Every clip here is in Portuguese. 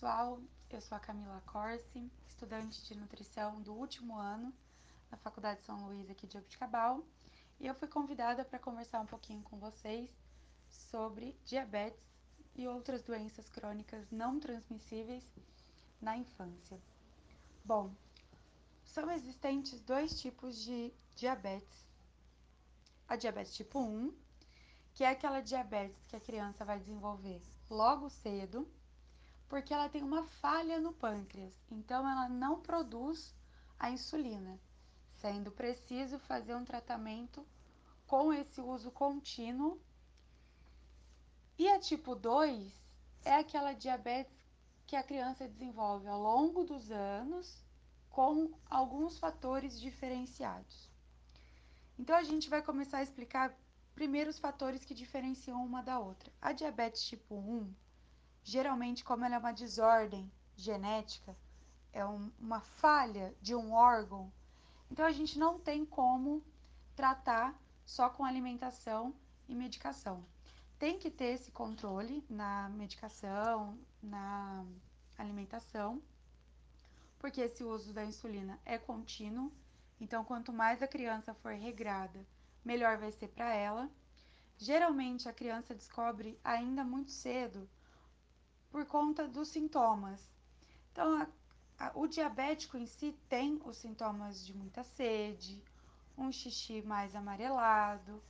pessoal, eu sou a Camila Corsi, estudante de nutrição do último ano na Faculdade São Luís aqui de Jabuticabal e eu fui convidada para conversar um pouquinho com vocês sobre diabetes e outras doenças crônicas não transmissíveis na infância. Bom, são existentes dois tipos de diabetes. A diabetes tipo 1, que é aquela diabetes que a criança vai desenvolver logo cedo porque ela tem uma falha no pâncreas, então ela não produz a insulina, sendo preciso fazer um tratamento com esse uso contínuo. E a tipo 2 é aquela diabetes que a criança desenvolve ao longo dos anos com alguns fatores diferenciados. Então a gente vai começar a explicar primeiro os fatores que diferenciam uma da outra. A diabetes tipo 1 geralmente como ela é uma desordem genética, é um, uma falha de um órgão, então a gente não tem como tratar só com alimentação e medicação. Tem que ter esse controle na medicação, na alimentação, porque esse uso da insulina é contínuo, então quanto mais a criança for regrada, melhor vai ser para ela. Geralmente a criança descobre ainda muito cedo por conta dos sintomas. Então, a, a, o diabético em si tem os sintomas de muita sede, um xixi mais amarelado,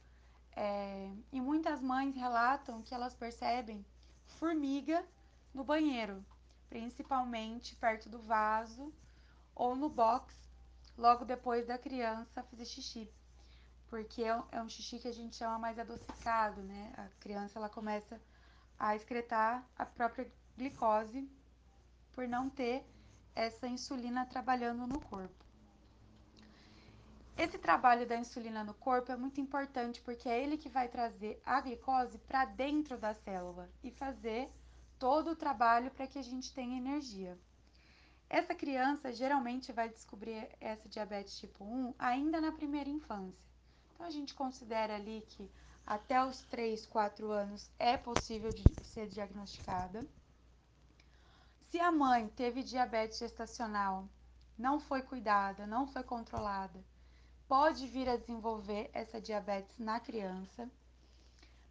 é, e muitas mães relatam que elas percebem formiga no banheiro, principalmente perto do vaso ou no box, logo depois da criança fazer xixi. Porque é, é um xixi que a gente chama mais adocicado, né? A criança ela começa a excretar a própria glicose por não ter essa insulina trabalhando no corpo. Esse trabalho da insulina no corpo é muito importante porque é ele que vai trazer a glicose para dentro da célula e fazer todo o trabalho para que a gente tenha energia. Essa criança geralmente vai descobrir essa diabetes tipo 1 ainda na primeira infância. Então a gente considera ali que até os 3, 4 anos é possível de ser diagnosticada. Se a mãe teve diabetes gestacional, não foi cuidada, não foi controlada, pode vir a desenvolver essa diabetes na criança,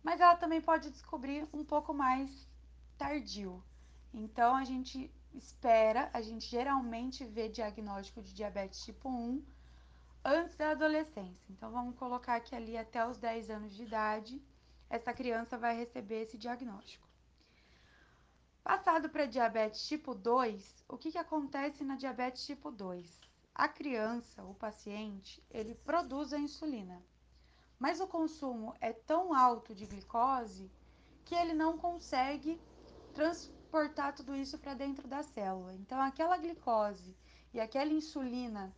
mas ela também pode descobrir um pouco mais tardio. Então a gente espera, a gente geralmente vê diagnóstico de diabetes tipo 1 antes da adolescência. Então, vamos colocar que ali até os 10 anos de idade, essa criança vai receber esse diagnóstico. Passado para diabetes tipo 2, o que, que acontece na diabetes tipo 2? A criança, o paciente, ele produz a insulina, mas o consumo é tão alto de glicose que ele não consegue transportar tudo isso para dentro da célula. Então, aquela glicose e aquela insulina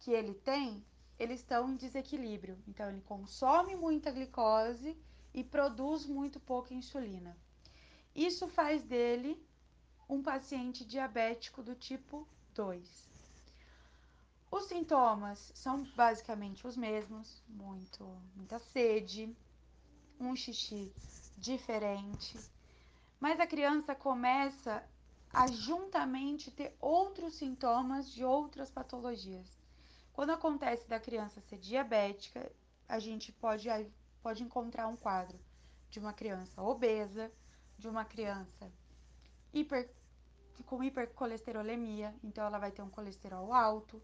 que ele tem, eles estão em desequilíbrio. Então, ele consome muita glicose e produz muito pouca insulina. Isso faz dele um paciente diabético do tipo 2. Os sintomas são basicamente os mesmos, muito, muita sede, um xixi diferente, mas a criança começa a juntamente ter outros sintomas de outras patologias. Quando acontece da criança ser diabética, a gente pode, pode encontrar um quadro de uma criança obesa, de uma criança hiper, com hipercolesterolemia, então ela vai ter um colesterol alto.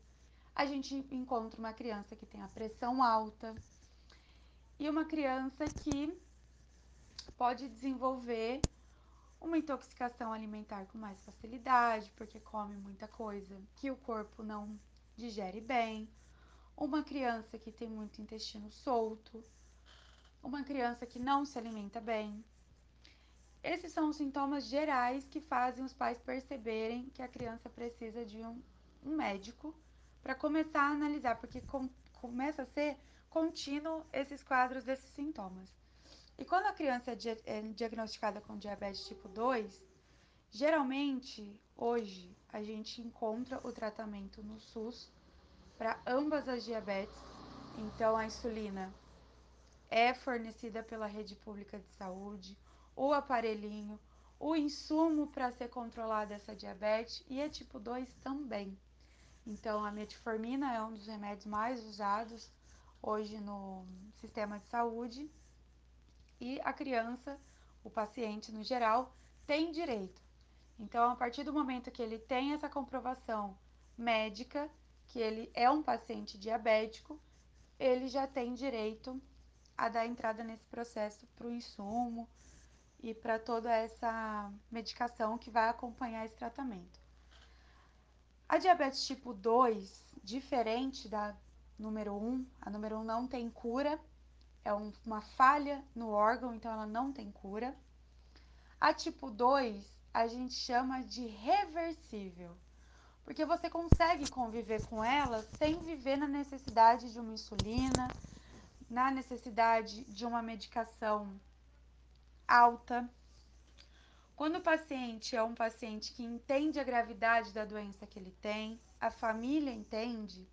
A gente encontra uma criança que tem a pressão alta e uma criança que pode desenvolver uma intoxicação alimentar com mais facilidade, porque come muita coisa que o corpo não digere bem, uma criança que tem muito intestino solto, uma criança que não se alimenta bem. Esses são os sintomas gerais que fazem os pais perceberem que a criança precisa de um, um médico para começar a analisar, porque com, começa a ser contínuo esses quadros desses sintomas. E quando a criança é, é diagnosticada com diabetes tipo 2, geralmente hoje a gente encontra o tratamento no SUS para ambas as diabetes. Então, a insulina é fornecida pela rede pública de saúde, o aparelhinho, o insumo para ser controlada essa diabetes e a tipo 2 também. Então, a metformina é um dos remédios mais usados hoje no sistema de saúde e a criança, o paciente no geral, tem direito. Então, a partir do momento que ele tem essa comprovação médica, que ele é um paciente diabético, ele já tem direito a dar entrada nesse processo para o insumo e para toda essa medicação que vai acompanhar esse tratamento. A diabetes tipo 2, diferente da número 1, a número 1 não tem cura, é um, uma falha no órgão, então ela não tem cura. A tipo 2, a gente chama de reversível, porque você consegue conviver com ela sem viver na necessidade de uma insulina, na necessidade de uma medicação alta. Quando o paciente é um paciente que entende a gravidade da doença que ele tem, a família entende,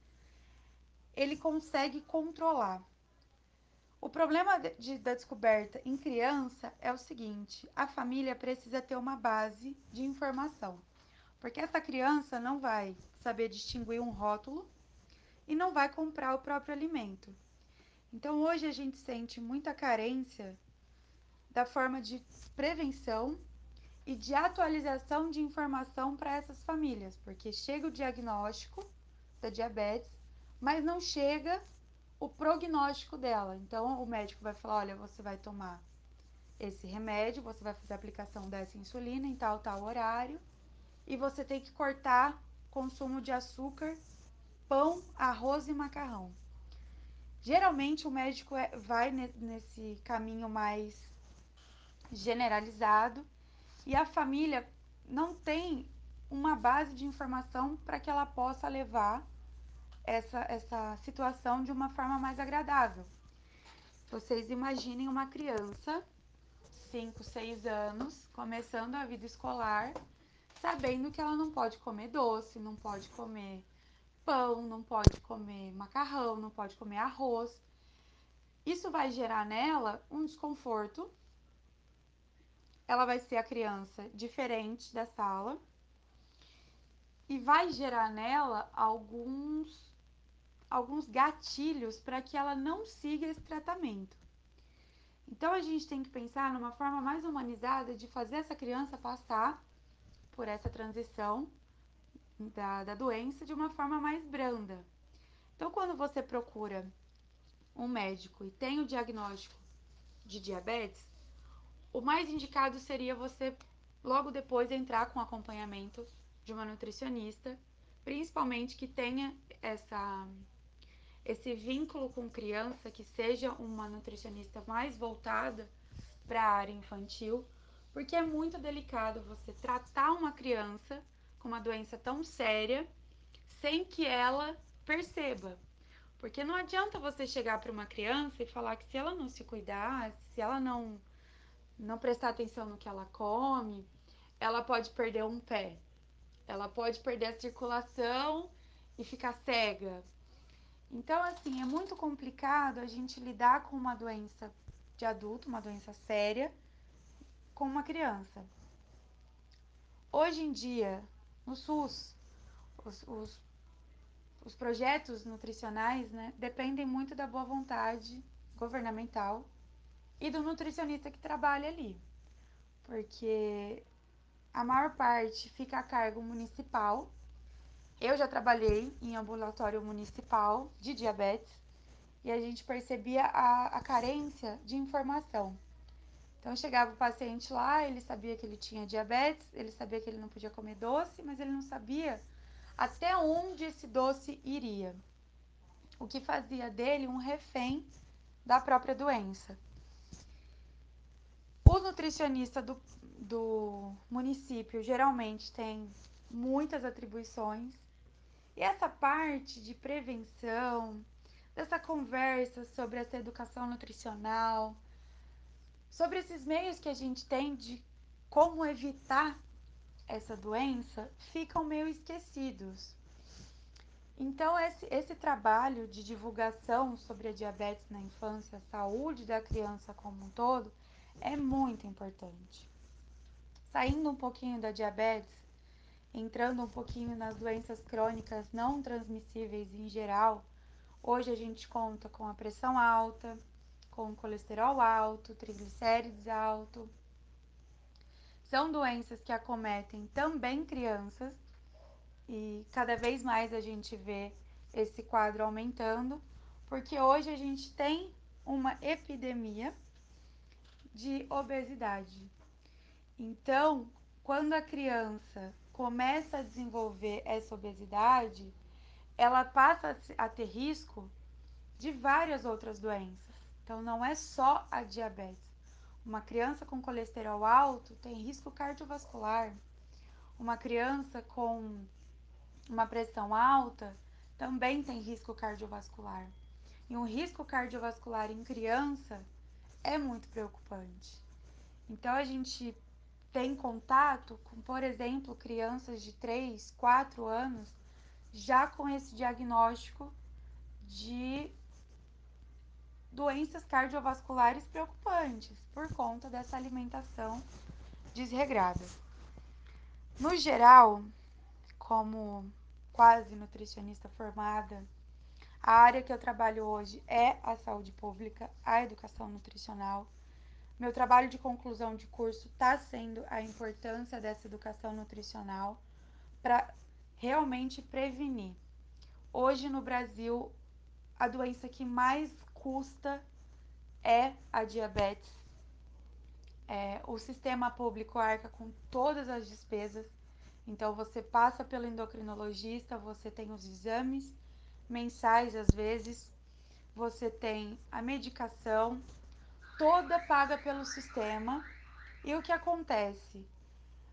ele consegue controlar. O problema de, da descoberta em criança é o seguinte: a família precisa ter uma base de informação, porque essa criança não vai saber distinguir um rótulo e não vai comprar o próprio alimento. Então, hoje a gente sente muita carência da forma de prevenção e de atualização de informação para essas famílias, porque chega o diagnóstico da diabetes, mas não chega o prognóstico dela. Então o médico vai falar: olha, você vai tomar esse remédio, você vai fazer a aplicação dessa insulina em tal, tal horário, e você tem que cortar consumo de açúcar, pão, arroz e macarrão. Geralmente o médico é, vai nesse caminho mais generalizado e a família não tem uma base de informação para que ela possa levar essa, essa situação de uma forma mais agradável. Vocês imaginem uma criança, 5, 6 anos, começando a vida escolar, sabendo que ela não pode comer doce, não pode comer pão, não pode comer macarrão, não pode comer arroz. Isso vai gerar nela um desconforto ela vai ser a criança diferente da sala e vai gerar nela alguns alguns gatilhos para que ela não siga esse tratamento. Então a gente tem que pensar numa forma mais humanizada de fazer essa criança passar por essa transição da, da doença de uma forma mais branda. Então, quando você procura um médico e tem o diagnóstico de diabetes, o mais indicado seria você logo depois entrar com acompanhamento de uma nutricionista, principalmente que tenha essa esse vínculo com criança, que seja uma nutricionista mais voltada para a área infantil, porque é muito delicado você tratar uma criança com uma doença tão séria sem que ela perceba. Porque não adianta você chegar para uma criança e falar que se ela não se cuidar, se ela não não prestar atenção no que ela come, ela pode perder um pé, ela pode perder a circulação e ficar cega. Então, assim, é muito complicado a gente lidar com uma doença de adulto, uma doença séria, com uma criança. Hoje em dia, no SUS, os, os, os projetos nutricionais né, dependem muito da boa vontade governamental e do nutricionista que trabalha ali. Porque a maior parte fica a cargo municipal. Eu já trabalhei em ambulatório municipal de diabetes e a gente percebia a, a carência de informação. Então chegava o paciente lá, ele sabia que ele tinha diabetes, ele sabia que ele não podia comer doce, mas ele não sabia até onde esse doce iria. O que fazia dele um refém da própria doença. O nutricionista do, do município geralmente tem muitas atribuições. E essa parte de prevenção, dessa conversa sobre essa educação nutricional, sobre esses meios que a gente tem de como evitar essa doença, ficam meio esquecidos. Então, esse, esse trabalho de divulgação sobre a diabetes na infância, a saúde da criança como um todo, é muito importante. saindo um pouquinho da diabetes, entrando um pouquinho nas doenças crônicas não transmissíveis em geral, hoje a gente conta com a pressão alta, com colesterol alto, triglicérides alto. São doenças que acometem também crianças e cada vez mais a gente vê esse quadro aumentando, porque hoje a gente tem uma epidemia de obesidade. Então, quando a criança começa a desenvolver essa obesidade, ela passa a ter risco de várias outras doenças. Então, não é só a diabetes. Uma criança com colesterol alto tem risco cardiovascular. Uma criança com uma pressão alta também tem risco cardiovascular. E um risco cardiovascular em criança é muito preocupante. Então a gente tem contato com, por exemplo, crianças de 3, 4 anos já com esse diagnóstico de doenças cardiovasculares preocupantes por conta dessa alimentação desregrada. No geral, como quase nutricionista formada, a área que eu trabalho hoje é a saúde pública, a educação nutricional. Meu trabalho de conclusão de curso está sendo a importância dessa educação nutricional para realmente prevenir. Hoje no Brasil, a doença que mais custa é a diabetes. É, o sistema público arca com todas as despesas. Então você passa pelo endocrinologista, você tem os exames mensais às vezes, você tem a medicação toda paga pelo sistema. E o que acontece?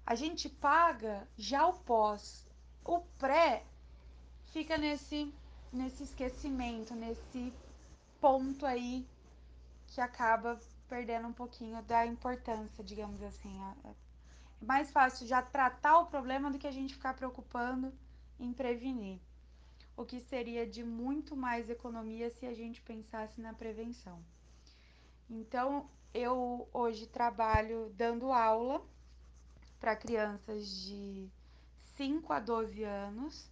A gente paga já o pós. O pré fica nesse nesse esquecimento, nesse ponto aí que acaba perdendo um pouquinho da importância, digamos assim. É mais fácil já tratar o problema do que a gente ficar preocupando em prevenir o que seria de muito mais economia se a gente pensasse na prevenção. Então, eu hoje trabalho dando aula para crianças de 5 a 12 anos.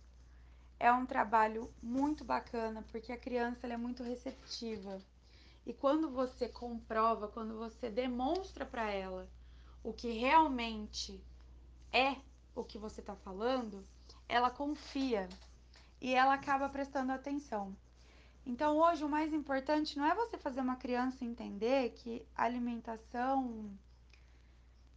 É um trabalho muito bacana porque a criança é muito receptiva. E quando você comprova, quando você demonstra para ela o que realmente é o que você está falando, ela confia e ela acaba prestando atenção. Então, hoje, o mais importante não é você fazer uma criança entender que alimentação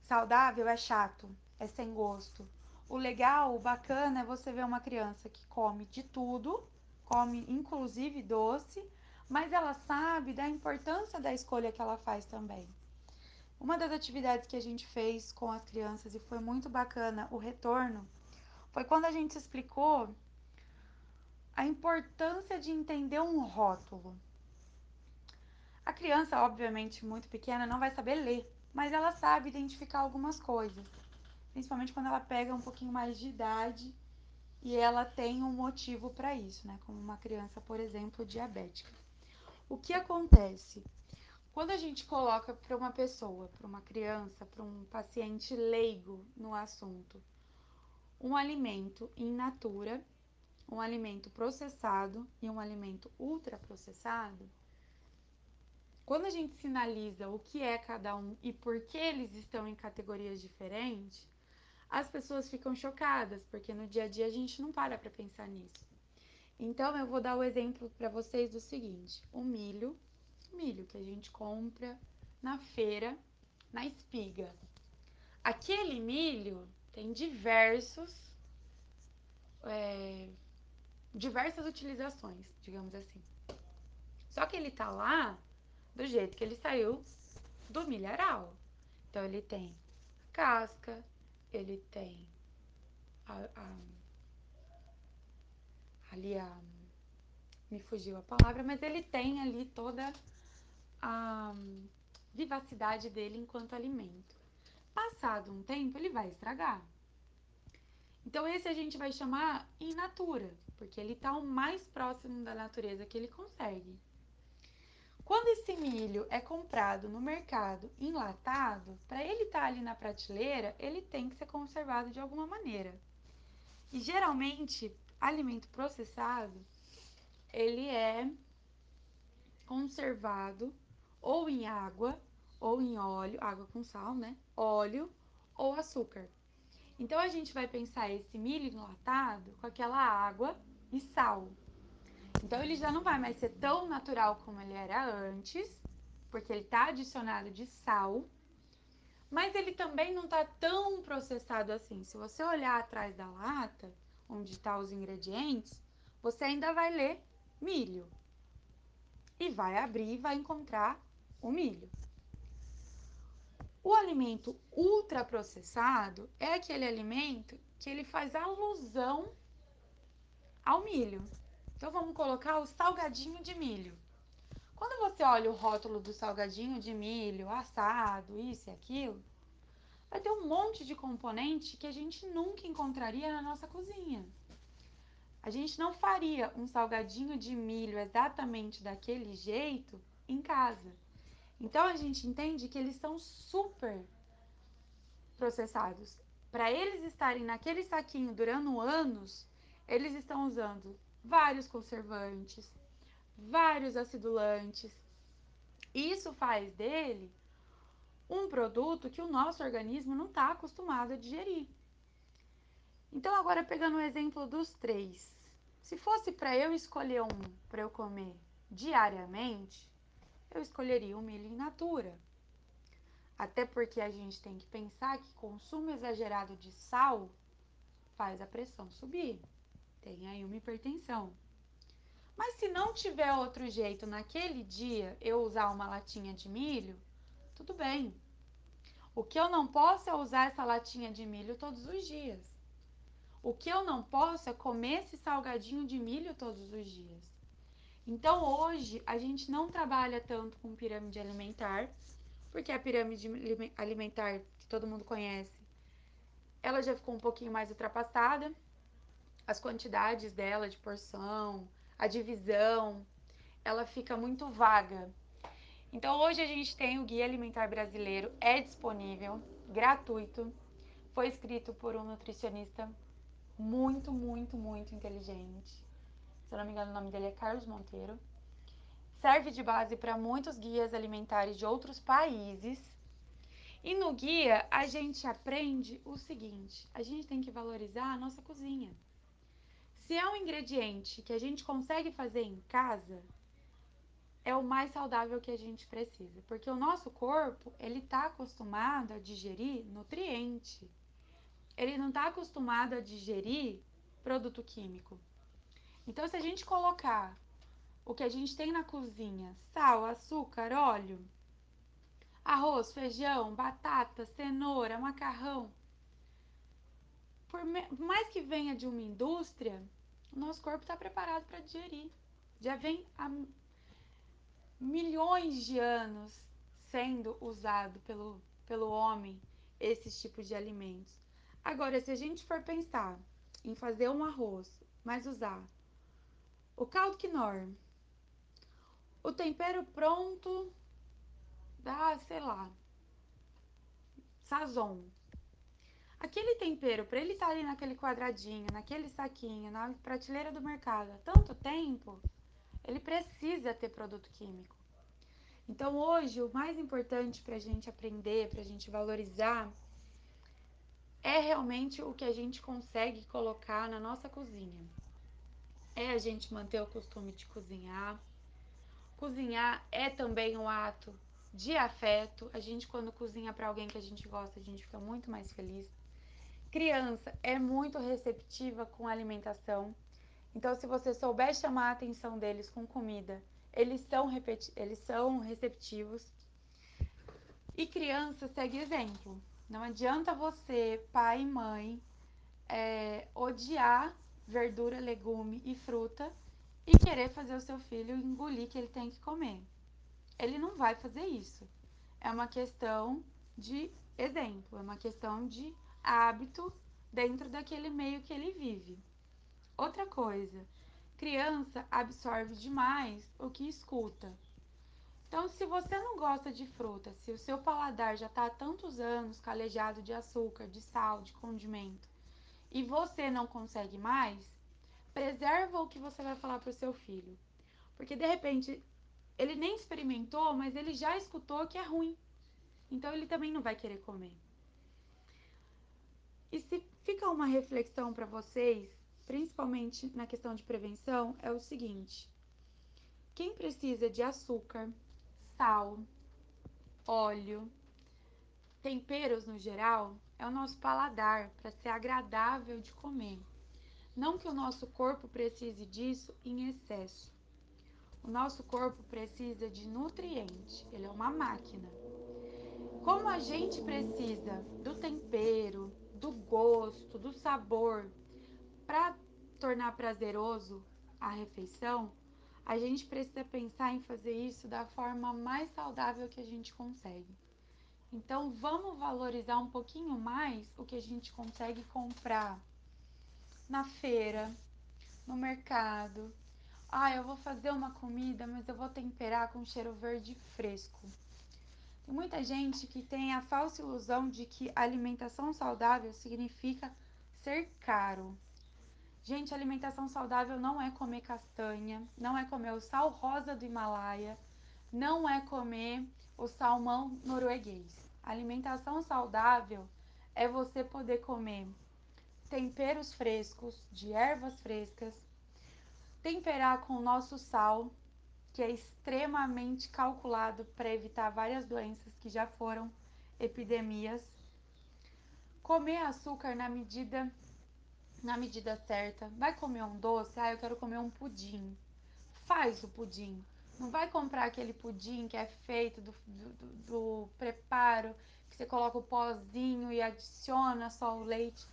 saudável é chato, é sem gosto. O legal, o bacana é você ver uma criança que come de tudo, come inclusive doce, mas ela sabe da importância da escolha que ela faz também. Uma das atividades que a gente fez com as crianças e foi muito bacana o retorno foi quando a gente explicou a importância de entender um rótulo. A criança, obviamente, muito pequena, não vai saber ler, mas ela sabe identificar algumas coisas, principalmente quando ela pega um pouquinho mais de idade e ela tem um motivo para isso, né? Como uma criança, por exemplo, diabética. O que acontece? Quando a gente coloca para uma pessoa, para uma criança, para um paciente leigo no assunto, um alimento in natura, um alimento processado e um alimento ultraprocessado, quando a gente sinaliza o que é cada um e por que eles estão em categorias diferentes, as pessoas ficam chocadas, porque no dia a dia a gente não para para pensar nisso. Então eu vou dar o exemplo para vocês do seguinte: o milho, o milho que a gente compra na feira, na espiga. Aquele milho tem diversos é, diversas utilizações, digamos assim. Só que ele tá lá do jeito que ele saiu do milharal. Então ele tem casca, ele tem a, a, ali a me fugiu a palavra, mas ele tem ali toda a vivacidade dele enquanto alimento. Passado um tempo, ele vai estragar. Então esse a gente vai chamar in natura, porque ele está o mais próximo da natureza que ele consegue. Quando esse milho é comprado no mercado enlatado, para ele estar tá ali na prateleira, ele tem que ser conservado de alguma maneira. E geralmente, alimento processado, ele é conservado ou em água ou em óleo, água com sal, né? Óleo ou açúcar. Então a gente vai pensar esse milho enlatado com aquela água e sal. Então ele já não vai mais ser tão natural como ele era antes, porque ele está adicionado de sal, mas ele também não está tão processado assim. Se você olhar atrás da lata, onde estão tá os ingredientes, você ainda vai ler milho. E vai abrir e vai encontrar o milho. O alimento ultraprocessado é aquele alimento que ele faz alusão ao milho. Então vamos colocar o salgadinho de milho. Quando você olha o rótulo do salgadinho de milho, assado, isso e aquilo, vai ter um monte de componente que a gente nunca encontraria na nossa cozinha. A gente não faria um salgadinho de milho exatamente daquele jeito em casa. Então a gente entende que eles são super processados. Para eles estarem naquele saquinho durando anos, eles estão usando vários conservantes, vários acidulantes. Isso faz dele um produto que o nosso organismo não está acostumado a digerir. Então, agora pegando o exemplo dos três, se fosse para eu escolher um para eu comer diariamente, eu escolheria o milho in natura. Até porque a gente tem que pensar que consumo exagerado de sal faz a pressão subir. Tem aí uma hipertensão. Mas se não tiver outro jeito naquele dia eu usar uma latinha de milho, tudo bem. O que eu não posso é usar essa latinha de milho todos os dias. O que eu não posso é comer esse salgadinho de milho todos os dias. Então hoje a gente não trabalha tanto com pirâmide alimentar, porque a pirâmide alimentar que todo mundo conhece, ela já ficou um pouquinho mais ultrapassada. As quantidades dela de porção, a divisão, ela fica muito vaga. Então hoje a gente tem o Guia Alimentar Brasileiro, é disponível, gratuito. Foi escrito por um nutricionista muito, muito, muito inteligente. Se eu não me engano, o nome dele é Carlos Monteiro. Serve de base para muitos guias alimentares de outros países. E no guia a gente aprende o seguinte: a gente tem que valorizar a nossa cozinha. Se é um ingrediente que a gente consegue fazer em casa, é o mais saudável que a gente precisa, porque o nosso corpo ele está acostumado a digerir nutriente, ele não está acostumado a digerir produto químico. Então, se a gente colocar o que a gente tem na cozinha, sal, açúcar, óleo, arroz, feijão, batata, cenoura, macarrão, por mais que venha de uma indústria, o nosso corpo está preparado para digerir. Já vem há milhões de anos sendo usado pelo, pelo homem esses tipos de alimentos. Agora, se a gente for pensar em fazer um arroz, mas usar o caldo quinor, o tempero pronto da, sei lá, sazon, Aquele tempero, para ele estar tá ali naquele quadradinho, naquele saquinho, na prateleira do mercado há tanto tempo, ele precisa ter produto químico. Então, hoje, o mais importante para a gente aprender, para a gente valorizar, é realmente o que a gente consegue colocar na nossa cozinha. É a gente manter o costume de cozinhar. Cozinhar é também um ato de afeto. A gente, quando cozinha para alguém que a gente gosta, a gente fica muito mais feliz. Criança é muito receptiva com alimentação. Então, se você souber chamar a atenção deles com comida, eles são, eles são receptivos. E criança segue exemplo. Não adianta você, pai e mãe, é, odiar verdura, legume e fruta e querer fazer o seu filho engolir que ele tem que comer. Ele não vai fazer isso. É uma questão de exemplo, é uma questão de hábito dentro daquele meio que ele vive. Outra coisa, criança absorve demais o que escuta. Então, se você não gosta de fruta, se o seu paladar já está há tantos anos calejado de açúcar, de sal, de condimento, e você não consegue mais, preserva o que você vai falar para o seu filho. Porque de repente ele nem experimentou, mas ele já escutou que é ruim. Então ele também não vai querer comer. E se fica uma reflexão para vocês, principalmente na questão de prevenção, é o seguinte: quem precisa de açúcar, sal, óleo, temperos no geral, é o nosso paladar para ser agradável de comer. Não que o nosso corpo precise disso em excesso. O nosso corpo precisa de nutriente, ele é uma máquina. Como a gente precisa do tempero, do gosto, do sabor para tornar prazeroso a refeição, a gente precisa pensar em fazer isso da forma mais saudável que a gente consegue. Então vamos valorizar um pouquinho mais o que a gente consegue comprar na feira, no mercado. Ah, eu vou fazer uma comida, mas eu vou temperar com cheiro verde fresco. Muita gente que tem a falsa ilusão de que alimentação saudável significa ser caro. Gente, alimentação saudável não é comer castanha, não é comer o sal rosa do Himalaia, não é comer o salmão norueguês. Alimentação saudável é você poder comer temperos frescos, de ervas frescas, temperar com o nosso sal, que é extremamente calculado para evitar várias doenças que já foram epidemias. Comer açúcar na medida na medida certa. Vai comer um doce? Ah, eu quero comer um pudim. Faz o pudim. Não vai comprar aquele pudim que é feito do, do, do, preparo, que você coloca o pozinho e adiciona só o leite.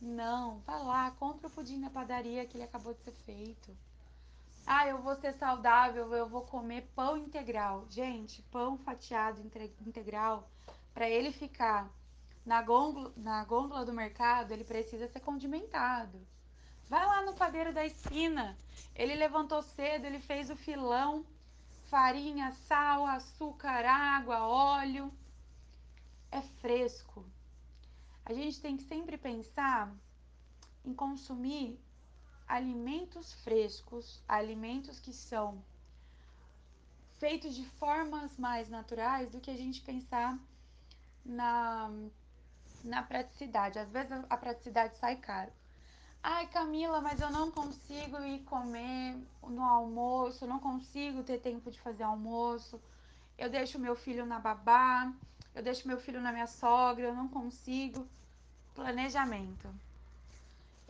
Não, vai lá, compra o pudim na padaria que ele acabou de ser feito. Ah, eu vou ser saudável, eu vou comer pão integral. Gente, pão fatiado integral, para ele ficar na gôndola, na gôndola do mercado, ele precisa ser condimentado. Vai lá no padeiro da esquina. Ele levantou cedo, ele fez o filão, farinha, sal, açúcar, água, óleo. É fresco. A gente tem que sempre pensar em consumir alimentos frescos, alimentos que são feitos de formas mais naturais do que a gente pensar na, na praticidade. Às vezes a praticidade sai caro. Ai, Camila, mas eu não consigo ir comer no almoço, eu não consigo ter tempo de fazer almoço. Eu deixo meu filho na babá, eu deixo meu filho na minha sogra, eu não consigo. Planejamento.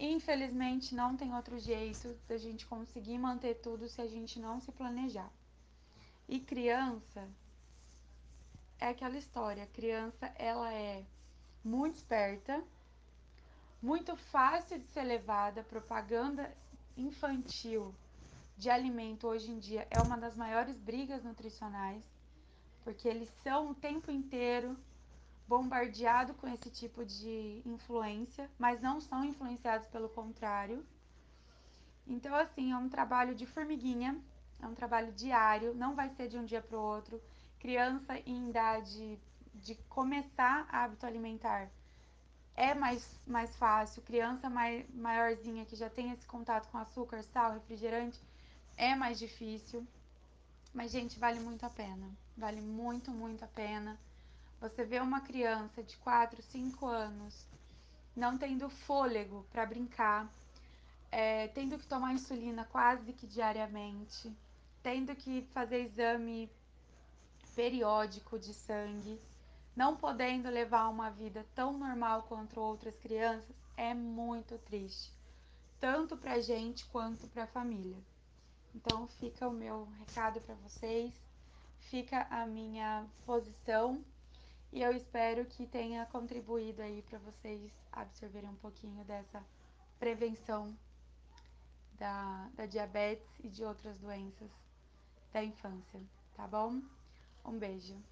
Infelizmente, não tem outro jeito da gente conseguir manter tudo se a gente não se planejar. E criança é aquela história, criança ela é muito esperta, muito fácil de ser levada, propaganda infantil de alimento hoje em dia é uma das maiores brigas nutricionais, porque eles são o tempo inteiro bombardeados com esse tipo de influência, mas não são influenciados pelo contrário. Então, assim, é um trabalho de formiguinha, é um trabalho diário, não vai ser de um dia para o outro criança em idade de começar hábito alimentar é mais, mais fácil, criança mai, maiorzinha que já tem esse contato com açúcar, sal, refrigerante, é mais difícil. Mas, gente, vale muito a pena. Vale muito, muito a pena. Você vê uma criança de 4, 5 anos não tendo fôlego para brincar, é, tendo que tomar insulina quase que diariamente, tendo que fazer exame periódico de sangue, não podendo levar uma vida tão normal quanto outras crianças, é muito triste, tanto para gente quanto para a família. Então fica o meu recado para vocês, fica a minha posição e eu espero que tenha contribuído aí para vocês absorverem um pouquinho dessa prevenção da, da diabetes e de outras doenças da infância, tá bom? Um beijo.